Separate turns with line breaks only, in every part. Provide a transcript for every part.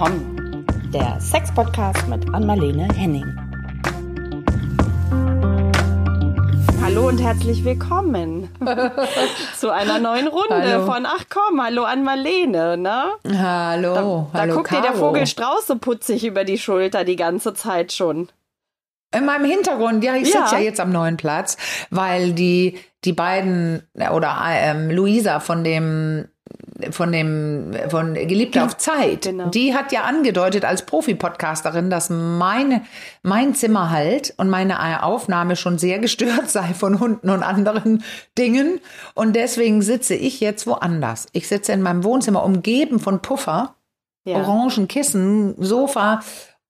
willkommen. Der Sex-Podcast mit Anmalene Henning. Hallo und herzlich willkommen zu einer neuen Runde
Hallo.
von Ach komm, hallo an Marlene, ne?
Hallo,
Da
hallo
guckt dir der
Caro.
Vogel Strauß so putzig über die Schulter die ganze Zeit schon.
In meinem Hintergrund, ja, ich
Ja.
sitze ja jetzt am neuen Platz, weil die, die beiden, oder ähm, Luisa von dem, von dem, von Geliebte auf Zeit,
Genau.
die hat ja angedeutet als Profi-Podcasterin, dass meine, mein Zimmer halt und meine Aufnahme schon sehr gestört sei von Hunden und anderen Dingen. Und deswegen sitze ich jetzt woanders. Ich sitze in meinem Wohnzimmer umgeben von Puffer.
Ja.
orangen Kissen, Sofa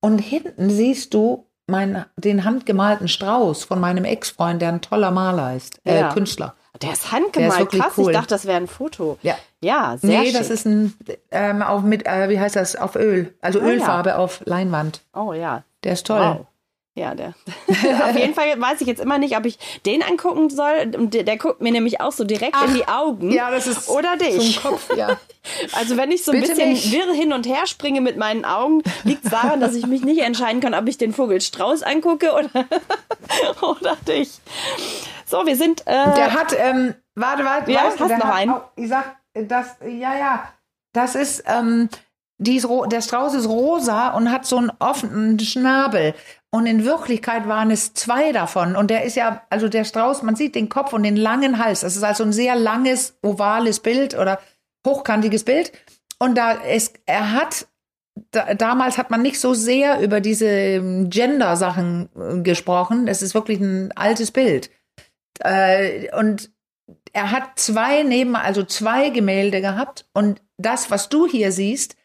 und hinten siehst du mein, den handgemalten Strauß von meinem Ex-Freund, der ein toller Maler ist, äh,
Ja.
Künstler.
Der ist handgemalt,
wirklich
krass.
cool.
Ich dachte, das wäre ein Foto.
Ja.
Ja, sehr
nee,
schick.
das ist ein ähm, auf mit äh, wie heißt das auf Öl, also
ja.
Ölfarbe auf Leinwand.
Oh ja.
Der ist toll.
Wow. Ja, der. Auf jeden Fall weiß ich jetzt immer nicht, ob ich den angucken soll. Der, der guckt mir nämlich auch so direkt in die Augen.
Ja, das ist
Oder dich.
Zum Kopf, ja.
Also wenn ich so ein
Bitte
bisschen
nicht.
wirr hin und her springe mit meinen Augen, liegt es daran, dass ich mich nicht entscheiden kann, ob ich den Vogel Strauß angucke oder, oder dich. So, wir sind. Äh,
Der hat, ähm, warte, warte,
Ja,
du,
hast noch
hat
einen?
Auch, ich sag, das, ja, ja, das ist, ähm, ist, der Strauß ist rosa und hat so einen offenen Schnabel. Und in Wirklichkeit waren es zwei davon. Und der ist ja, also der Strauß, man sieht den Kopf und den langen Hals. Das ist also ein sehr langes, ovales Bild oder hochkantiges Bild. Und da ist, er hat, da, damals hat man nicht so sehr über diese ähm, Gender-Sachen äh, gesprochen. Das ist wirklich ein altes Bild. Äh, und er hat zwei neben, also zwei Gemälde gehabt. Und das, was du hier siehst,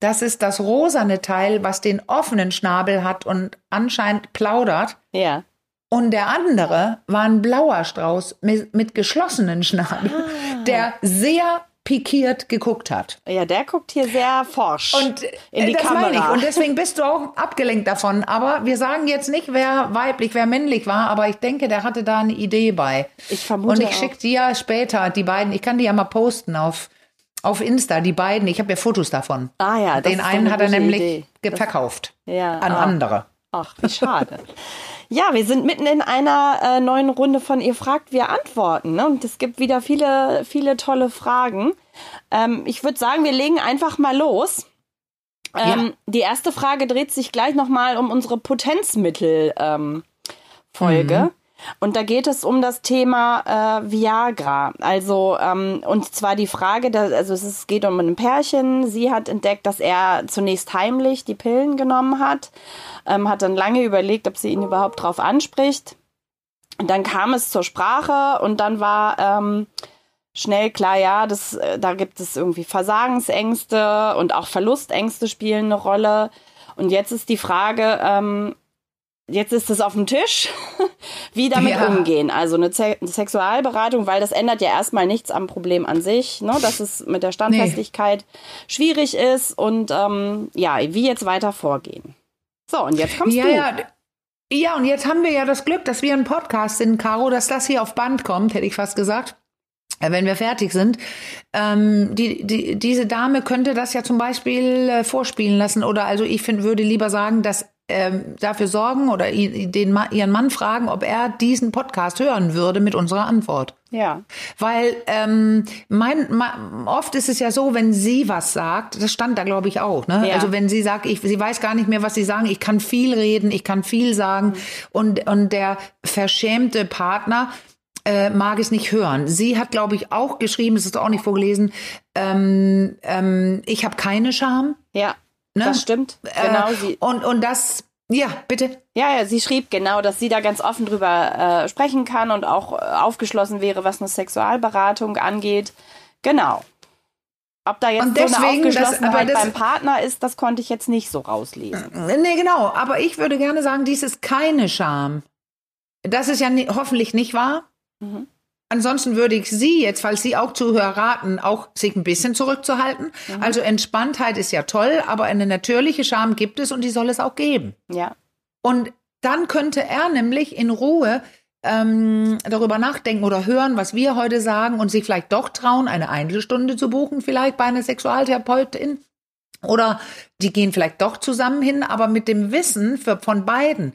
das ist das rosane Teil, was den offenen Schnabel hat und anscheinend plaudert.
ja.
Und der andere war ein blauer Strauß mit, mit geschlossenen Schnabel,
Ah.
der sehr pikiert geguckt hat.
ja, der guckt hier sehr forsch
Und
in die
äh, das
Kamera.
meine ich. Und deswegen bist du auch abgelenkt davon. Aber wir sagen jetzt nicht, wer weiblich, wer männlich war. Aber ich denke, der hatte da eine Idee bei.
Ich vermute
Und ich schicke dir später die beiden. Ich kann die ja mal posten auf, auf Insta. Die beiden. Ich habe ja Fotos davon.
Ah ja, das
Den
ist
einen
eine
hat er nämlich
Idee.
verkauft.
Ja,
An
ah.
andere.
Ach, wie schade. ja, wir sind mitten in einer äh, neuen Runde von Ihr fragt, wir antworten. Ne? Und es gibt wieder viele, viele tolle Fragen. Ähm, ich würde sagen, wir legen einfach mal los. Ähm, Die erste Frage dreht sich gleich nochmal um unsere Potenzmittel-Folge. Ähm, Folge. Und da geht es um das Thema äh, Viagra. Also, ähm, und zwar die Frage, da, also es geht um ein Pärchen. Sie hat entdeckt, dass er zunächst heimlich die Pillen genommen hat, ähm, hat dann lange überlegt, ob sie ihn überhaupt drauf anspricht. Und dann kam es zur Sprache und dann war ähm, schnell klar, ja, das, äh, da gibt es irgendwie Versagensängste und auch Verlustängste spielen eine Rolle. Und jetzt ist die Frage, ähm, jetzt ist es auf dem Tisch, wie damit
Ja.
umgehen. Also eine, Ze eine Sexualberatung, weil das ändert ja erstmal nichts am Problem an sich, ne? dass es mit der Standfestigkeit schwierig ist und ähm, ja, wie jetzt weiter vorgehen. So, und jetzt kommst
Ja,
du.
ja. Ja, und jetzt haben wir ja das Glück, dass wir ein Podcast sind, Caro, dass das hier auf Band kommt, hätte ich fast gesagt. äh, Wenn wir fertig sind. Ähm, die, die, diese Dame könnte das ja zum Beispiel äh, vorspielen lassen. Oder also ich find, würde lieber sagen, dass ähm, dafür sorgen oder den, ihren Mann fragen, ob er diesen Podcast hören würde mit unserer Antwort.
Ja.
Weil ähm, mein, ma, oft ist es ja so, wenn sie was sagt, das stand da glaube ich auch, ne?
Ja.
Also wenn sie sagt, ich, sie weiß gar nicht mehr, was sie sagen, ich kann viel reden, ich kann viel sagen und und der verschämte Partner äh, mag es nicht hören. Sie hat glaube ich auch geschrieben, das ist auch nicht vorgelesen, ähm, ähm, ich habe keine Scham.
Ja,
Ne?
das stimmt. Genau.
Äh,
Sie,
und und das, ja bitte.
ja, ja, sie schrieb genau, dass sie da ganz offen drüber äh, sprechen kann und auch äh, aufgeschlossen wäre, was eine Sexualberatung angeht. Genau. Ob da jetzt
Und
so eine
deswegen, das-
Aufgeschlossenheit
aber das-
beim Partner ist, das konnte ich jetzt nicht so rauslesen.
Nee, genau. Aber ich würde gerne sagen, dies ist keine Scham. Das ist ja ni- hoffentlich nicht wahr.
Mhm.
Ansonsten würde ich Sie jetzt, falls Sie auch Zuhörer raten, auch sich ein bisschen zurückzuhalten.
Mhm.
Also Entspanntheit ist ja toll, aber eine natürliche Scham gibt es und die soll es auch geben.
Ja.
Und dann könnte er nämlich in Ruhe ähm, darüber nachdenken oder hören, was wir heute sagen und sich vielleicht doch trauen, eine Einzelstunde zu buchen, vielleicht bei einer Sexualtherapeutin Oder die gehen vielleicht doch zusammen hin, aber mit dem Wissen für, von beiden,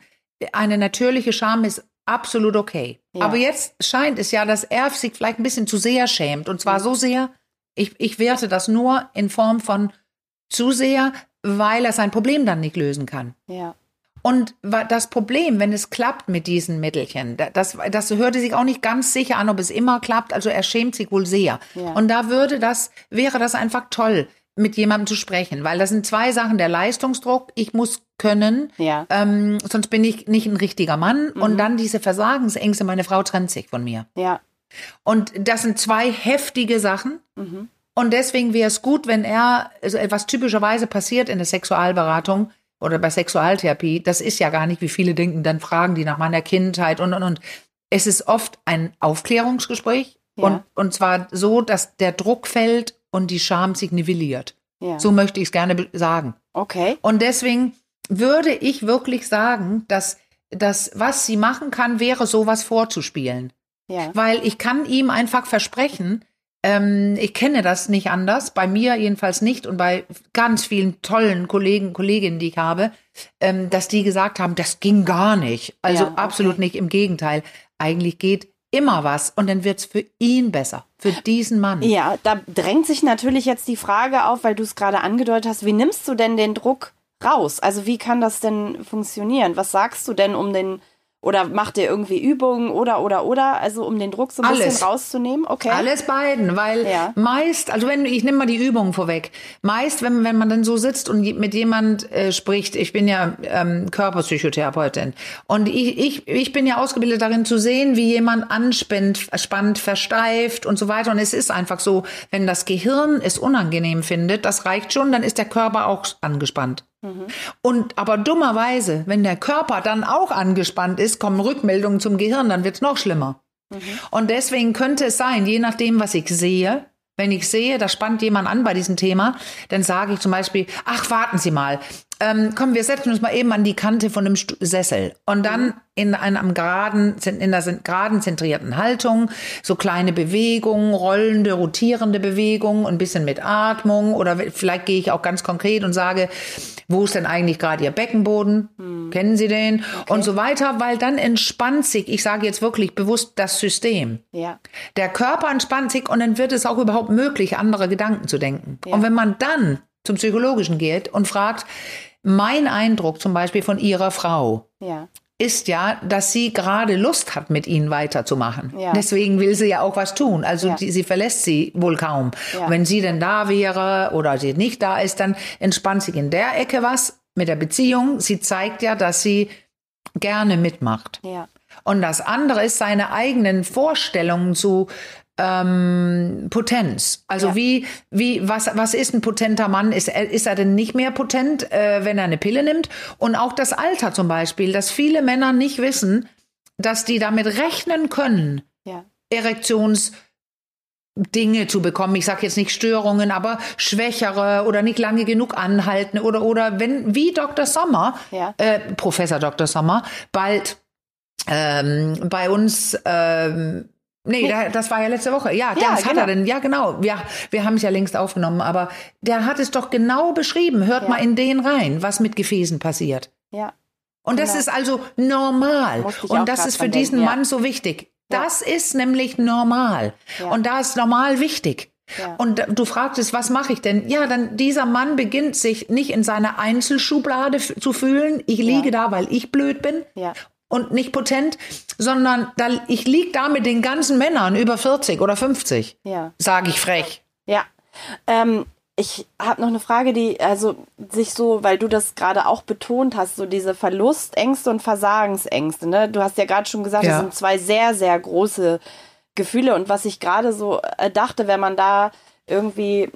eine natürliche Scham ist absolut okay.
Ja.
Aber jetzt scheint es ja, dass er sich vielleicht ein bisschen zu sehr schämt. Und zwar so sehr, ich, ich werte das nur in Form von zu sehr, weil er sein Problem dann nicht lösen kann.
Ja.
Und das Problem, wenn es klappt mit diesen Mittelchen, da- das, das hörte sich auch nicht ganz sicher an, ob es immer klappt. Also er schämt sich wohl sehr.
Ja.
Und da würde das, wäre das einfach toll, mit jemandem zu sprechen, weil das sind zwei Sachen: der Leistungsdruck, ich muss können,
Ja.
ähm, sonst bin ich nicht ein richtiger Mann. Und dann diese Versagensängste, meine Frau trennt sich von mir.
Ja.
Und das sind zwei heftige Sachen. Und deswegen wäre es gut, wenn er, also was typischerweise passiert in der Sexualberatung oder bei Sexualtherapie, das ist ja gar nicht, wie viele denken, dann fragen die nach meiner Kindheit und, und, und. Es ist oft ein Aufklärungsgespräch
Ja.
und, und zwar so, dass der Druck fällt und die Scham sich nivelliert.
Ja.
So möchte ich es gerne sagen.
Okay.
Und deswegen würde ich wirklich sagen, dass das, was sie machen kann, wäre sowas vorzuspielen.
Ja.
Weil ich kann ihm einfach versprechen, ähm, ich kenne das nicht anders, bei mir jedenfalls nicht und bei ganz vielen tollen Kollegen, Kolleginnen, die ich habe, ähm, dass die gesagt haben, das ging gar nicht. Also
Ja, okay.
absolut nicht, im Gegenteil. Eigentlich geht immer was und dann wird's für ihn besser, für diesen Mann.
Ja, da drängt sich natürlich jetzt die Frage auf, weil du es gerade angedeutet hast, wie nimmst du denn den Druck raus? Also wie kann das denn funktionieren? Was sagst du denn um den, oder macht ihr irgendwie Übungen oder, oder, oder, also um den Druck so ein
Alles.
bisschen rauszunehmen? Okay.
Alles beiden, weil
Ja.
meist, also wenn ich nehme mal die Übung vorweg, meist, wenn, wenn man dann so sitzt und mit jemand äh, spricht, ich bin ja ähm, Körperpsychotherapeutin und ich, ich, ich bin ja ausgebildet darin zu sehen, wie jemand anspannt, spannt, versteift und so weiter. Und es ist einfach so, wenn das Gehirn es unangenehm findet, das reicht schon, dann ist der Körper auch angespannt. Und aber dummerweise, wenn der Körper dann auch angespannt ist, kommen Rückmeldungen zum Gehirn, dann wird's noch schlimmer. Und deswegen könnte es sein, je nachdem, was ich sehe, wenn ich sehe, da spannt jemand an bei diesem Thema, dann sage ich zum Beispiel, ach, warten Sie mal, ähm, komm, wir setzen uns mal eben an die Kante von dem Stu Sessel und dann in einem geraden, in der geraden zentrierten Haltung, so kleine Bewegungen, rollende, rotierende Bewegungen, ein bisschen mit Atmung oder vielleicht gehe ich auch ganz konkret und sage, wo ist denn eigentlich gerade Ihr Beckenboden? Kennen Sie den? Und so weiter, weil dann entspannt sich, ich sage jetzt wirklich bewusst das System.
Ja.
Der Körper entspannt sich und dann wird es auch überhaupt möglich, andere Gedanken zu denken. Und wenn man dann zum Psychologischen geht und fragt, mein Eindruck zum Beispiel von Ihrer Frau
Ja.
ist ja, dass sie gerade Lust hat, mit Ihnen weiterzumachen.
Ja.
Deswegen will sie ja auch was tun. Also
Ja.
die, sie verlässt sie wohl kaum. Wenn sie denn da wäre oder sie nicht da ist, dann entspannt sich in der Ecke was mit der Beziehung. Sie zeigt ja, dass sie gerne mitmacht. Und das andere ist seine eigenen Vorstellungen zu ähm, Potenz. Also
Ja.
wie, wie, was, was ist ein potenter Mann? Ist er, ist er denn nicht mehr potent, äh, wenn er eine Pille nimmt? Und auch das Alter zum Beispiel, dass viele Männer nicht wissen, dass die damit rechnen können,
Ja.
Erektions Dinge zu bekommen. Ich sage jetzt nicht Störungen, aber schwächere oder nicht lange genug anhalten oder oder wenn wie Dr. Sommer,
Ja.
äh, Professor Dr. Sommer, bald ähm, bei uns ähm, Nee, da- das war ja letzte Woche. Ja,
Ja,
das hat
genau.
er denn. Ja, genau. Ja, wir haben es ja längst aufgenommen, aber der hat es doch genau beschrieben. Hört
Ja.
mal in den rein, was mit Gefäßen passiert.
Ja.
Und das
Genau.
ist also normal. Und das ist für diesen
denken, ja.
Mann so wichtig.
Ja.
Das ist nämlich normal.
Ja.
Und da ist normal wichtig.
Ja.
Und du fragtest, was mache ich denn? Ja, dann dieser Mann beginnt sich nicht in seiner Einzelschublade zu fühlen. Ich liege da, weil ich blöd bin
Ja.
Und nicht potent, sondern da, ich liege da mit den ganzen Männern über 40 oder 50.
Ja.
Sage ich frech.
Ja. Ähm, ich habe noch eine Frage, die also sich so, weil du das gerade auch betont hast, so diese Verlustängste und Versagensängste. Ne? Du hast ja gerade schon gesagt,
Ja.
das sind zwei sehr, sehr große Gefühle. Und was ich gerade so äh, dachte, wenn man da irgendwie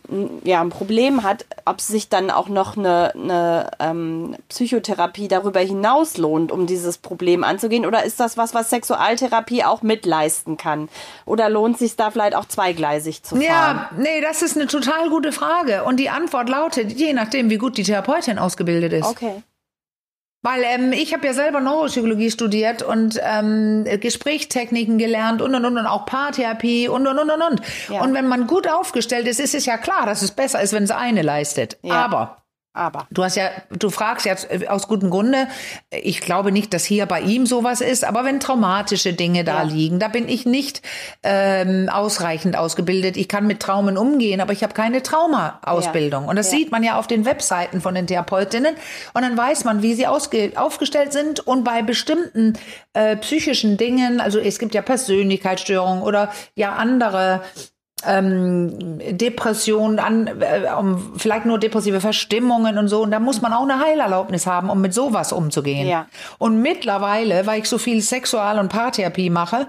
ja, ein Problem hat, ob sich dann auch noch eine, eine ähm, Psychotherapie darüber hinaus lohnt, um dieses Problem anzugehen? Oder ist das was, was Sexualtherapie auch mitleisten kann? Oder lohnt sich da vielleicht auch zweigleisig zu fahren?
Ja, nee, das ist eine total gute Frage. Und die Antwort lautet, je nachdem, wie gut die Therapeutin ausgebildet ist.
Okay.
Weil ähm, ich habe ja selber Neuropsychologie studiert und ähm, Gesprächstechniken gelernt und und und und auch Paartherapie und und und und und.
Ja.
Und wenn man gut aufgestellt ist, ist es ja klar, dass es besser ist, wenn es eine leistet.
Ja.
Aber
Aber.
Du hast ja, du fragst jetzt äh, aus gutem Grunde. Ich glaube nicht, dass hier bei ihm sowas ist, aber wenn traumatische Dinge da
Ja.
liegen, da bin ich nicht ähm, ausreichend ausgebildet. Ich kann mit Traumen umgehen, aber ich habe keine Trauma-Ausbildung.
Ja.
Und das
Ja.
sieht man ja auf den Webseiten von den Therapeutinnen. Und dann weiß man, wie sie aufgestellt sind. Und bei bestimmten äh, psychischen Dingen, also es gibt ja Persönlichkeitsstörungen oder ja andere ähm, Depression, an, äh, um, vielleicht nur depressive Verstimmungen und so. Und da muss man auch eine Heilerlaubnis haben, um mit sowas umzugehen.
Ja.
Und mittlerweile, weil ich so viel Sexual- und Paartherapie mache,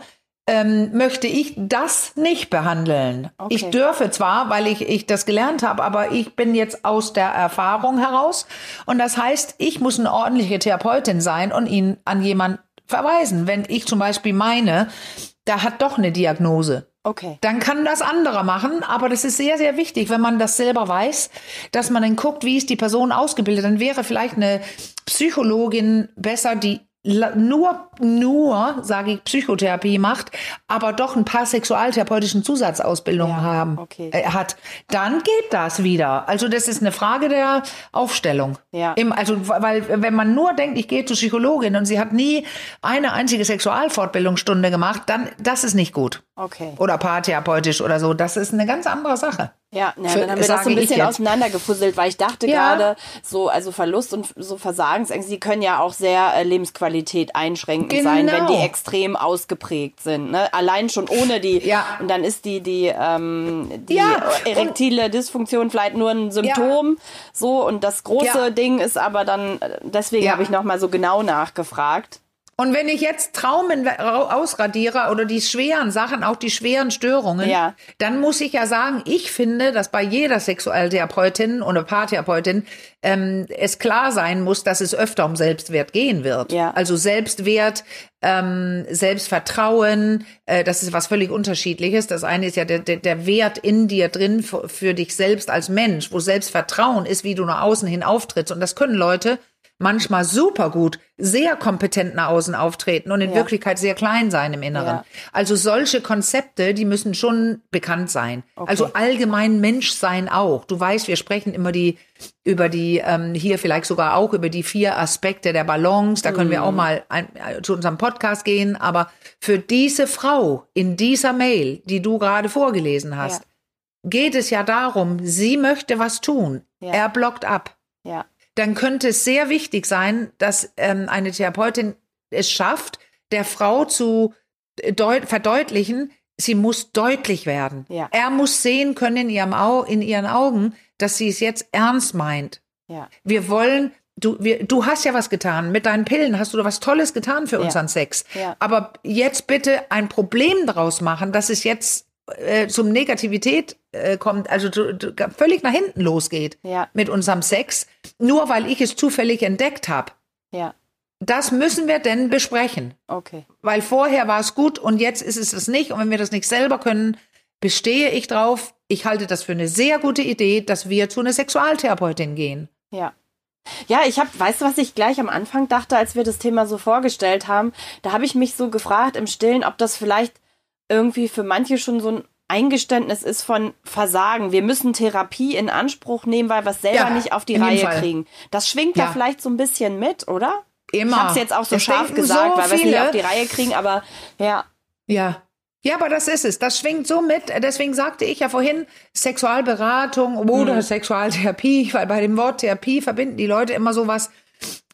ähm, möchte ich das nicht behandeln.
Okay.
Ich dürfe zwar, weil ich, ich das gelernt habe, aber ich bin jetzt aus der Erfahrung heraus. Und das heißt, ich muss eine ordentliche Therapeutin sein und ihn an jemand verweisen. Wenn ich zum Beispiel meine, da hat doch eine Diagnose
Okay.
dann kann das anderer machen, aber das ist sehr, sehr wichtig, wenn man das selber weiß, dass man dann guckt, wie ist die Person ausgebildet. Dann wäre vielleicht eine Psychologin besser, die nur, nur, sage ich, Psychotherapie macht, aber doch ein paar sexualtherapeutischen Zusatzausbildungen
Ja,
haben,
okay.
äh, hat, dann geht das wieder. Also das ist eine Frage der Aufstellung.
Ja.
Im, also, weil wenn man nur denkt, ich gehe zur Psychologin und sie hat nie eine einzige Sexualfortbildungsstunde gemacht, dann, das ist nicht gut
Okay.
oder paartherapeutisch oder so. Das ist eine ganz andere Sache.
Ja, ja
Für-
dann haben wir das so ein bisschen auseinandergefusselt, weil ich dachte
Ja.
gerade, so, also Verlust und so Versagensängste, die können ja auch sehr äh, Lebensqualität einschränkend sein, wenn die
Genau.
extrem ausgeprägt sind. Ne? Allein schon ohne die,
Ja.
und dann ist die, die, ähm, die
Ja,
erektile Dysfunktion vielleicht nur ein Symptom, so, und das große
Ja.
Ding ist aber dann, äh, deswegen
Ja.
habe ich nochmal so genau nachgefragt.
Und wenn ich jetzt Traumen ra- ausradiere oder die schweren Sachen, auch die schweren Störungen,
Ja.
dann muss ich ja sagen, ich finde, dass bei jeder Sexualtherapeutin oder Paartherapeutin ähm, es klar sein muss, dass es öfter um Selbstwert gehen wird.
Ja.
Also Selbstwert, ähm, Selbstvertrauen, äh, das ist was völlig unterschiedliches. Das eine ist ja der, der, der Wert in dir drin für, für dich selbst als Mensch, wo Selbstvertrauen ist, wie du nach außen hin auftrittst. Und das können Leute manchmal super gut, sehr kompetent nach außen auftreten und in
Ja.
Wirklichkeit sehr klein sein im Inneren.
Ja.
Also solche Konzepte, die müssen schon bekannt sein.
Okay.
Also allgemein Menschsein auch. Du weißt, wir sprechen immer die über die ähm, hier vielleicht sogar auch über die vier Aspekte der Balance. Da können wir
Mhm.
auch mal ein, äh, zu unserem Podcast gehen. Aber für diese Frau in dieser Mail, die du gerade vorgelesen hast, geht es ja darum, sie möchte was tun.
Ja.
Er blockt ab
Ja.
Dann könnte es sehr wichtig sein, dass ähm, eine Therapeutin es schafft, der Frau zu äh, deut verdeutlichen, sie muss deutlich werden.
Ja.
Er muss sehen können in, ihrem Au in ihren Augen, dass sie es jetzt ernst meint.
Ja.
Wir wollen, du, wir, du hast ja was getan. Mit deinen Pillen hast du was Tolles getan für unseren Sex.
Ja.
Aber jetzt bitte ein Problem daraus machen, dass es jetzt äh, zum Negativität äh, kommt, also du, du, völlig nach hinten losgeht
Ja.
mit unserem Sex, nur weil ich es zufällig entdeckt habe.
Ja.
Das müssen wir denn besprechen.
Okay.
Weil vorher war es gut und jetzt ist es es nicht. Und wenn wir das nicht selber können, bestehe ich drauf. Ich halte das für eine sehr gute Idee, dass wir zu einer Sexualtherapeutin gehen.
Ja. Ja, ich habe, weißt du, was ich gleich am Anfang dachte, als wir das Thema so vorgestellt haben? Da habe ich mich so gefragt im Stillen, ob das vielleicht irgendwie für manche schon so ein Eingeständnis ist von Versagen. Wir müssen Therapie in Anspruch nehmen, weil wir es selber
Ja,
nicht auf die Reihe
Fall.
kriegen. Das schwingt da
Ja.
vielleicht so ein bisschen mit, oder?
Immer.
Ich habe es jetzt auch so
Es
scharf gesagt,
so
weil wir es nicht auf die Reihe kriegen, aber ja,
Ja. Ja, aber das ist es. Das schwingt so mit. Deswegen sagte ich ja vorhin Sexualberatung oder
Mhm.
Sexualtherapie, weil bei dem Wort Therapie verbinden die Leute immer so was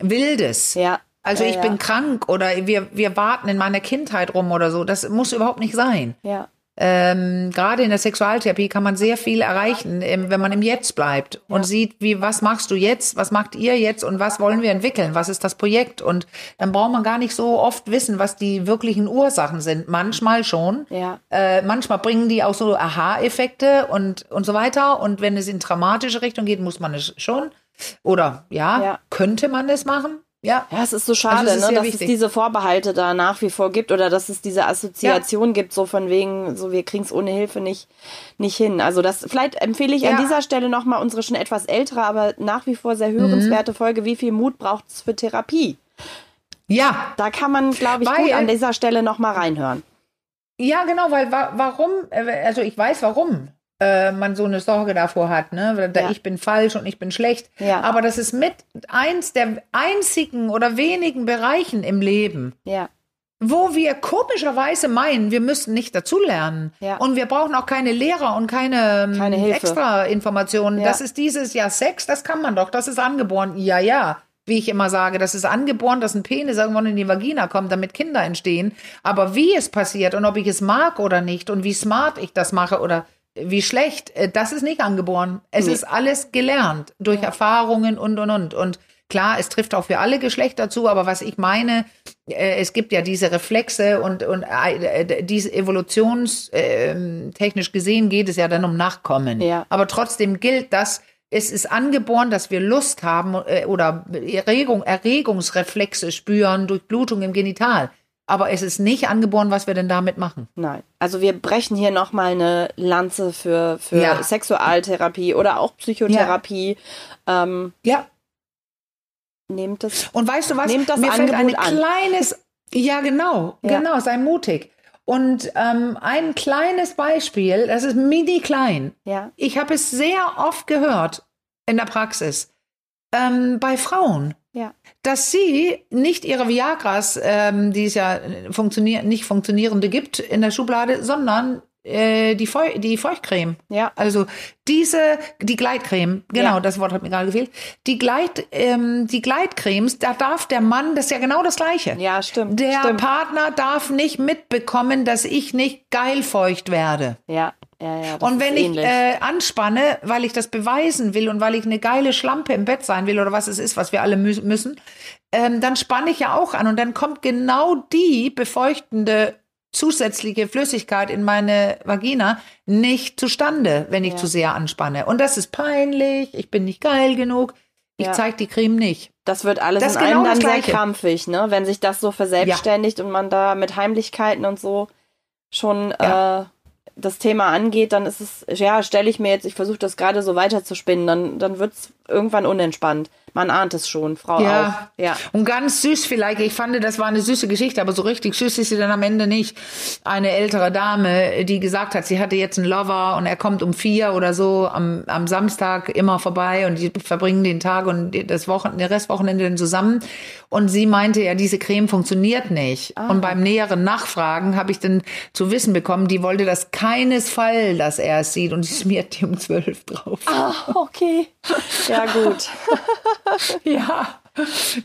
Wildes.
ja.
Also
ja,
ich
ja.
bin krank oder wir, wir warten in meiner Kindheit rum oder so. Das muss überhaupt nicht sein.
Ja,
Ähm, gerade in der Sexualtherapie kann man sehr viel erreichen, wenn man im Jetzt bleibt und sieht, wie, was machst du jetzt, was macht ihr jetzt und was wollen wir entwickeln, was ist das Projekt und dann braucht man gar nicht so oft wissen, was die wirklichen Ursachen sind. Manchmal schon.
ja,
Äh, manchmal bringen die auch so Aha-Effekte und, und so weiter. Und wenn es in traumatische Richtung geht, muss man es schon. Oder ja,
Ja.
könnte man es machen. Ja.
Ja, es ist so schade,
Also es
ne, dass
wichtig.
es diese Vorbehalte da nach wie vor gibt oder dass es diese Assoziation gibt, so von wegen, so wir kriegen es ohne Hilfe nicht, nicht hin. Also das, vielleicht empfehle ich an
Ja.
dieser Stelle nochmal unsere schon etwas ältere, aber nach wie vor
Mhm.
sehr hörenswerte Folge, wie viel Mut braucht es für Therapie?
Ja,
Da kann man, glaube ich,
Weil-
gut an dieser Stelle nochmal reinhören.
Ja, genau, weil wa warum, äh, also ich weiß warum äh, man so eine Sorge davor hat, ne? Da
Ja.
ich bin falsch und ich bin schlecht.
Ja.
Aber das ist mit eins der einzigen oder wenigen Bereichen im Leben,
Ja,
wo wir komischerweise meinen, wir müssten nicht dazulernen.
Ja.
Und wir brauchen auch keine Lehrer und keine, ähm,
Keine Hilfe.
extra Informationen.
Ja.
Das ist dieses Jahr Sex, das kann man doch, das ist angeboren. Ja, ja. Wie ich immer sage, das ist angeboren, dass ein Penis irgendwann in die Vagina kommt, damit Kinder entstehen. Aber wie es passiert und ob ich es mag oder nicht und wie smart ich das mache oder wie schlecht, äh, das ist nicht angeboren. Es
Nee.
ist alles gelernt durch Erfahrungen und, und, und. Und klar, es trifft auch für alle Geschlechter zu, aber was ich meine, äh, es gibt ja diese Reflexe und, und äh, diese evolutionstechnisch gesehen geht es ja dann um Nachkommen.
Ja.
Aber trotzdem gilt das, es ist angeboren, dass wir Lust haben äh, oder Erregung, Erregungsreflexe spüren durch Blutung im Genital. Aber es ist nicht angeboren, was wir denn damit machen.
nein. Also wir brechen hier nochmal eine Lanze für, für
Ja.
Sexualtherapie oder auch Psychotherapie. Ähm,
Ja.
nehmt es
Und weißt du was?
Nehmt das
Mir fällt ein
Angebot an.
kleines, ja genau,
Ja.
genau, sei mutig. Und ähm, ein kleines Beispiel, das ist mini klein.
Ja,
Ich habe es sehr oft gehört in der Praxis ähm, bei Frauen,
ja,
dass sie nicht ihre Viagras, ähm, die es ja funktionier nicht funktionierende gibt in der Schublade, sondern äh, die, Feu die Feuchtcreme.
ja,
Also diese, die Gleitcreme, genau,
Ja.
das Wort hat mir gerade gefehlt. Die, Gleit, ähm, die Gleitcremes, da darf der Mann, das ist ja genau das Gleiche.
ja, stimmt.
Der
stimmt.
Partner darf nicht mitbekommen, dass ich nicht geilfeucht werde.
Ja, ja, ja.
Und wenn ich äh, anspanne, weil ich das beweisen will und weil ich eine geile Schlampe im Bett sein will oder was es ist, was wir alle mü müssen, ähm, dann spanne ich ja auch an und dann kommt genau die befeuchtende zusätzliche Flüssigkeit in meine Vagina nicht zustande, wenn ich
Ja.
zu sehr anspanne. Und das ist peinlich, ich bin nicht geil genug, ich
Ja.
zeig die Creme nicht.
das wird alles
das
in
genau
einem dann sehr krampfig, ne? Wenn sich das so verselbstständigt und man da mit Heimlichkeiten und so schon äh, das Thema angeht, dann ist es, ja, stelle ich mir jetzt, ich versuche das gerade so weiter zu spinnen, dann, dann wird es irgendwann unentspannt. Man ahnt es schon, Frau
Ja.
auch. Ja.
Und ganz süß vielleicht, ich fand, das war eine süße Geschichte, aber so richtig süß ist sie dann am Ende nicht. Eine ältere Dame, die gesagt hat, sie hatte jetzt einen Lover und er kommt um vier oder so am, am Samstag immer vorbei und die verbringen den Tag und das Wochen, der Restwochenende dann zusammen. Und sie meinte, ja, diese Creme funktioniert nicht. Und beim näheren Nachfragen habe ich dann zu wissen bekommen, die wollte das keinesfalls, dass er es sieht und sie schmiert die um zwölf drauf.
Ah, okay. Ja, gut.
Ja,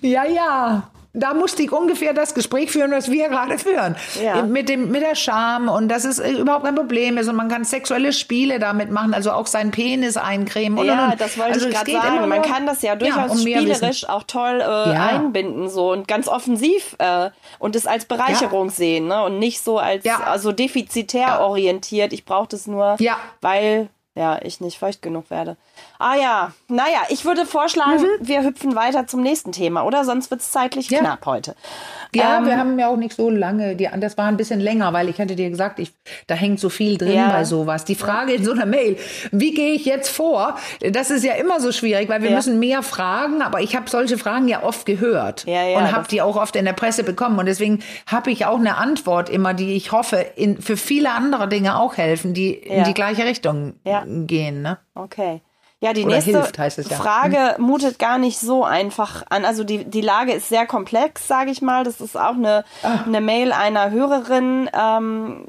ja, ja. Da musste ich ungefähr das Gespräch führen, was wir gerade führen.
Ja.
Mit, dem, mit der Scham und dass es äh, überhaupt kein Problem ist und man kann sexuelle Spiele damit machen, also auch seinen Penis eincremen und und,
Ja,
und.
das wollte
also
ich gerade sagen.
immer
Man
nur-
kann das ja durchaus
Wissen.
spielerisch auch toll äh,
Ja.
einbinden so und ganz offensiv äh, und es als Bereicherung sehen ne? und nicht so als
Ja.
also defizitär
Ja.
orientiert. Ich brauche das nur,
Ja.
weil ja ich nicht feucht genug werde. Ah ja, naja, ich würde vorschlagen, wir hüpfen weiter zum nächsten Thema, oder? Sonst wird es zeitlich
Mhm. Ja.
knapp heute.
Ja,
Ähm,
wir haben ja auch nicht so lange, die, das war ein bisschen länger, weil ich hatte dir gesagt, ich, da hängt so viel drin
Ja.
bei sowas. Die Frage in so einer Mail, wie gehe ich jetzt vor? Das ist ja immer so schwierig, weil wir
Ja.
müssen mehr fragen, aber ich habe solche Fragen ja oft gehört und habe die auch oft in der Presse bekommen und deswegen habe ich auch eine Antwort immer, die ich hoffe, in, für viele andere Dinge auch helfen, die in die gleiche Richtung gehen. Ne?
Okay. Ja, die
Oder
nächste
hilft, heißt es ja.
Frage mutet gar nicht so einfach an. Also die, die Lage ist sehr komplex, sage ich mal. Das ist auch eine,
Ah.
eine Mail einer Hörerin, ähm,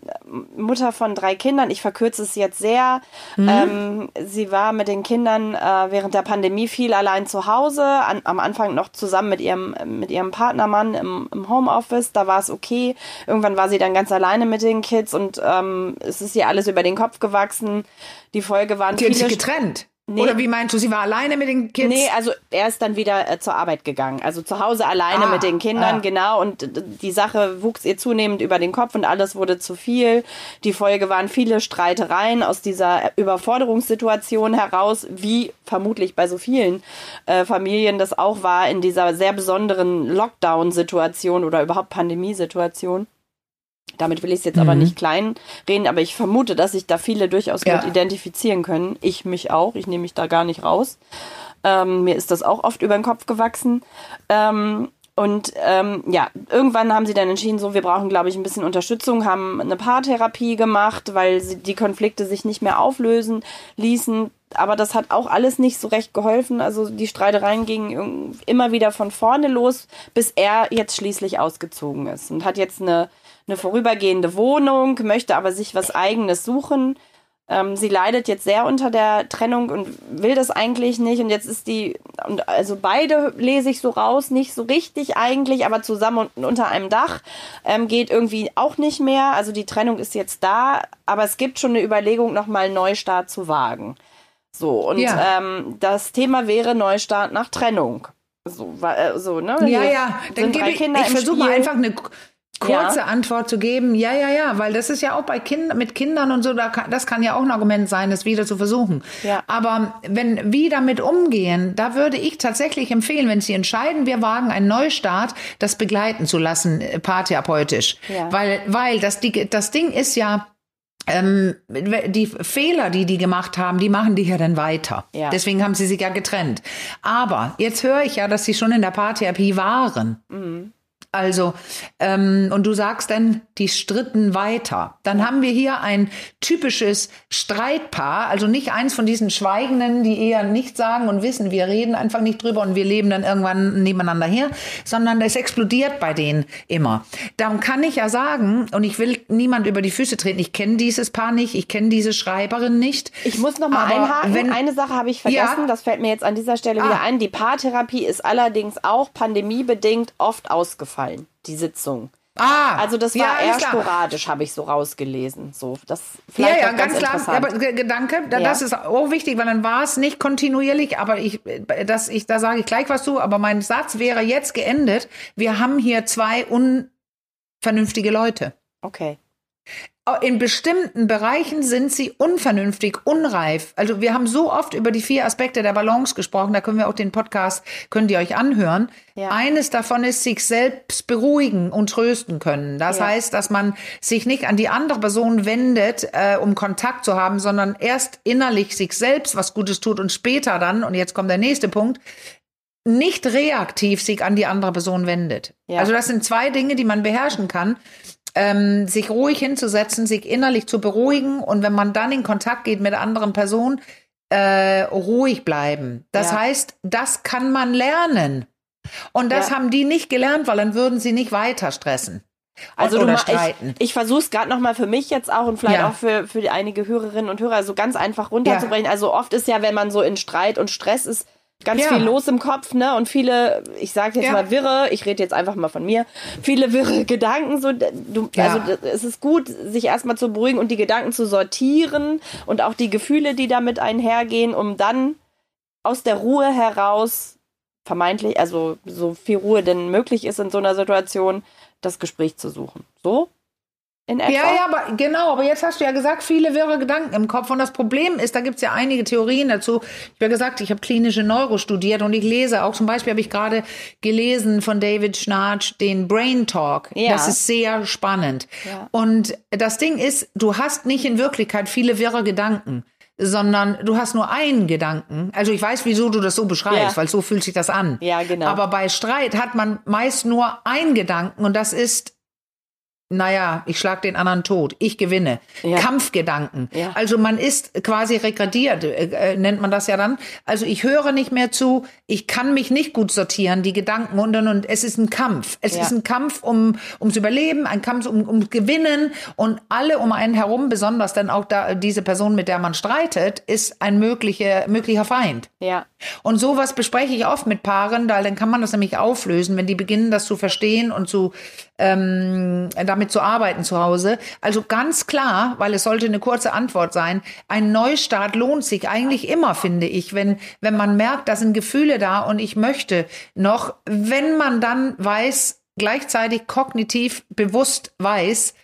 Mutter von drei Kindern. Ich verkürze es jetzt sehr.
Mhm.
Ähm, sie war mit den Kindern äh, während der Pandemie viel allein zu Hause. An, am Anfang noch zusammen mit ihrem, mit ihrem Partnermann im, im Homeoffice. Da war es okay. Irgendwann war sie dann ganz alleine mit den Kids und ähm, es ist ihr alles über den Kopf gewachsen. Die Folge waren
Die
viele
sich getrennt. Nee. Oder wie meinst du, sie war alleine mit den Kids?
Nee, also er ist dann wieder äh, zur Arbeit gegangen. Also zu Hause alleine ah, mit den Kindern, ah. genau. Und die Sache wuchs ihr zunehmend über den Kopf und alles wurde zu viel. Die Folge waren viele Streitereien aus dieser Überforderungssituation heraus, wie vermutlich bei so vielen äh, Familien das auch war in dieser sehr besonderen Lockdown-Situation oder überhaupt Pandemiesituation. Damit will ich es jetzt mhm. aber nicht klein reden, aber ich vermute, dass sich da viele durchaus ja. mit identifizieren können. Ich mich auch. Ich nehme mich da gar nicht raus. Ähm, mir ist das auch oft über den Kopf gewachsen. Ähm, und ähm, ja, irgendwann haben sie dann entschieden, so wir brauchen, glaube ich, ein bisschen Unterstützung, haben eine Paartherapie gemacht, weil sie, die Konflikte sich nicht mehr auflösen ließen. Aber das hat auch alles nicht so recht geholfen. Also die Streitereien gingen immer wieder von vorne los, bis er jetzt schließlich ausgezogen ist und hat jetzt eine eine vorübergehende Wohnung, möchte aber sich was eigenes suchen. Ähm, sie leidet jetzt sehr unter der Trennung und will das eigentlich nicht. Und jetzt ist die, und also beide lese ich so raus, nicht so richtig eigentlich, aber zusammen unter einem Dach ähm, geht irgendwie auch nicht mehr. Also die Trennung ist jetzt da, aber es gibt schon eine Überlegung, nochmal einen Neustart zu wagen. So, und ja. ähm, das Thema wäre Neustart nach Trennung. So, äh, so ne?
Ja, ja, dann gebe ich, ich versuche mal einfach eine kurze ja. Antwort zu geben, ja, ja, ja, weil das ist ja auch bei Kindern, mit Kindern und so, da kann, das kann ja auch ein Argument sein, es wieder zu versuchen. Ja. Aber wenn wir damit umgehen, da würde ich tatsächlich empfehlen, wenn Sie entscheiden, wir wagen einen Neustart, das begleiten zu lassen, äh, paartherapeutisch. Ja. Weil, weil das, die, das Ding ist ja, ähm, die Fehler, die die gemacht haben, die machen die ja dann weiter. Ja. Deswegen haben sie sich ja getrennt. Aber jetzt höre ich ja, dass sie schon in der Paartherapie waren. Mhm. Also, ähm, und du sagst dann, die stritten weiter. Dann haben wir hier ein typisches Streitpaar, also nicht eins von diesen Schweigenden, die eher nichts sagen und wissen, wir reden einfach nicht drüber und wir leben dann irgendwann nebeneinander her, sondern das explodiert bei denen immer. Darum kann ich ja sagen, und ich will niemand über die Füße treten, ich kenne dieses Paar nicht, ich kenne diese Schreiberin nicht.
Ich muss noch mal einhaken, wenn, eine Sache habe ich vergessen, ja, das fällt mir jetzt an dieser Stelle ah, wieder ein. Die Paartherapie ist allerdings auch pandemiebedingt oft ausgefallen ausgefallen, die Sitzung. Ah, also das war ja, eher sporadisch, habe ich so rausgelesen. So, das vielleicht ja, ja, ganz, ganz klar.
Aber Gedanke, ja. das ist auch wichtig, weil dann war es nicht kontinuierlich. Aber ich, das, ich, da sage ich gleich was zu. Aber mein Satz wäre jetzt geendet. Wir haben hier zwei unvernünftige Leute.
Okay
in bestimmten Bereichen sind sie unvernünftig, unreif. Also wir haben so oft über die vier Aspekte der Balance gesprochen, da können wir auch den Podcast, könnt ihr euch anhören. Ja. Eines davon ist sich selbst beruhigen und trösten können. Das ja. heißt, dass man sich nicht an die andere Person wendet, äh, um Kontakt zu haben, sondern erst innerlich sich selbst was Gutes tut und später dann, und jetzt kommt der nächste Punkt, nicht reaktiv sich an die andere Person wendet. Ja. Also das sind zwei Dinge, die man beherrschen kann ähm, sich ruhig hinzusetzen, sich innerlich zu beruhigen und wenn man dann in Kontakt geht mit anderen Person, äh, ruhig bleiben. Das ja. heißt, das kann man lernen. Und das ja. haben die nicht gelernt, weil dann würden sie nicht weiter stressen.
Also du, streiten. ich, ich versuche es gerade nochmal für mich jetzt auch und vielleicht ja. auch für, für einige Hörerinnen und Hörer so ganz einfach runterzubrechen. Also oft ist ja, wenn man so in Streit und Stress ist, ganz ja. viel los im Kopf, ne? Und viele, ich sage jetzt ja. mal wirre, ich rede jetzt einfach mal von mir, viele wirre Gedanken. So, du, ja. Also es ist gut, sich erstmal zu beruhigen und die Gedanken zu sortieren und auch die Gefühle, die damit einhergehen, um dann aus der Ruhe heraus vermeintlich, also so viel Ruhe denn möglich ist in so einer Situation, das Gespräch zu suchen. So?
In etwa. Ja, ja, aber genau, aber jetzt hast du ja gesagt, viele wirre Gedanken im Kopf. Und das Problem ist, da gibt's ja einige Theorien dazu. Ich habe ja gesagt, ich habe klinische Neuro studiert und ich lese auch zum Beispiel habe ich gerade gelesen von David Schnarch den Brain Talk. Ja. Das ist sehr spannend. Ja. Und das Ding ist, du hast nicht in Wirklichkeit viele wirre Gedanken sondern du hast nur einen Gedanken. Also ich weiß, wieso du das so beschreibst, ja. weil so fühlt sich das an.
Ja, genau.
Aber bei Streit hat man meist nur einen Gedanken und das ist, naja, ich schlag den anderen tot, ich gewinne. Ja. Kampfgedanken. Ja. Also man ist quasi regrediert, äh, äh, nennt man das ja dann. Also ich höre nicht mehr zu, ich kann mich nicht gut sortieren, die Gedanken und, und, und es ist ein Kampf. Es ja. ist ein Kampf um, ums Überleben, ein Kampf um, um Gewinnen und alle um einen herum, besonders dann auch da, diese Person, mit der man streitet, ist ein möglicher, möglicher Feind.
Ja.
Und sowas bespreche ich oft mit Paaren, da dann kann man das nämlich auflösen, wenn die beginnen, das zu verstehen und zu ähm, damit zu arbeiten zu Hause. Also ganz klar, weil es sollte eine kurze Antwort sein, ein Neustart lohnt sich eigentlich immer, finde ich, wenn, wenn man merkt, da sind Gefühle da und ich möchte noch, wenn man dann weiß, gleichzeitig kognitiv bewusst weiß,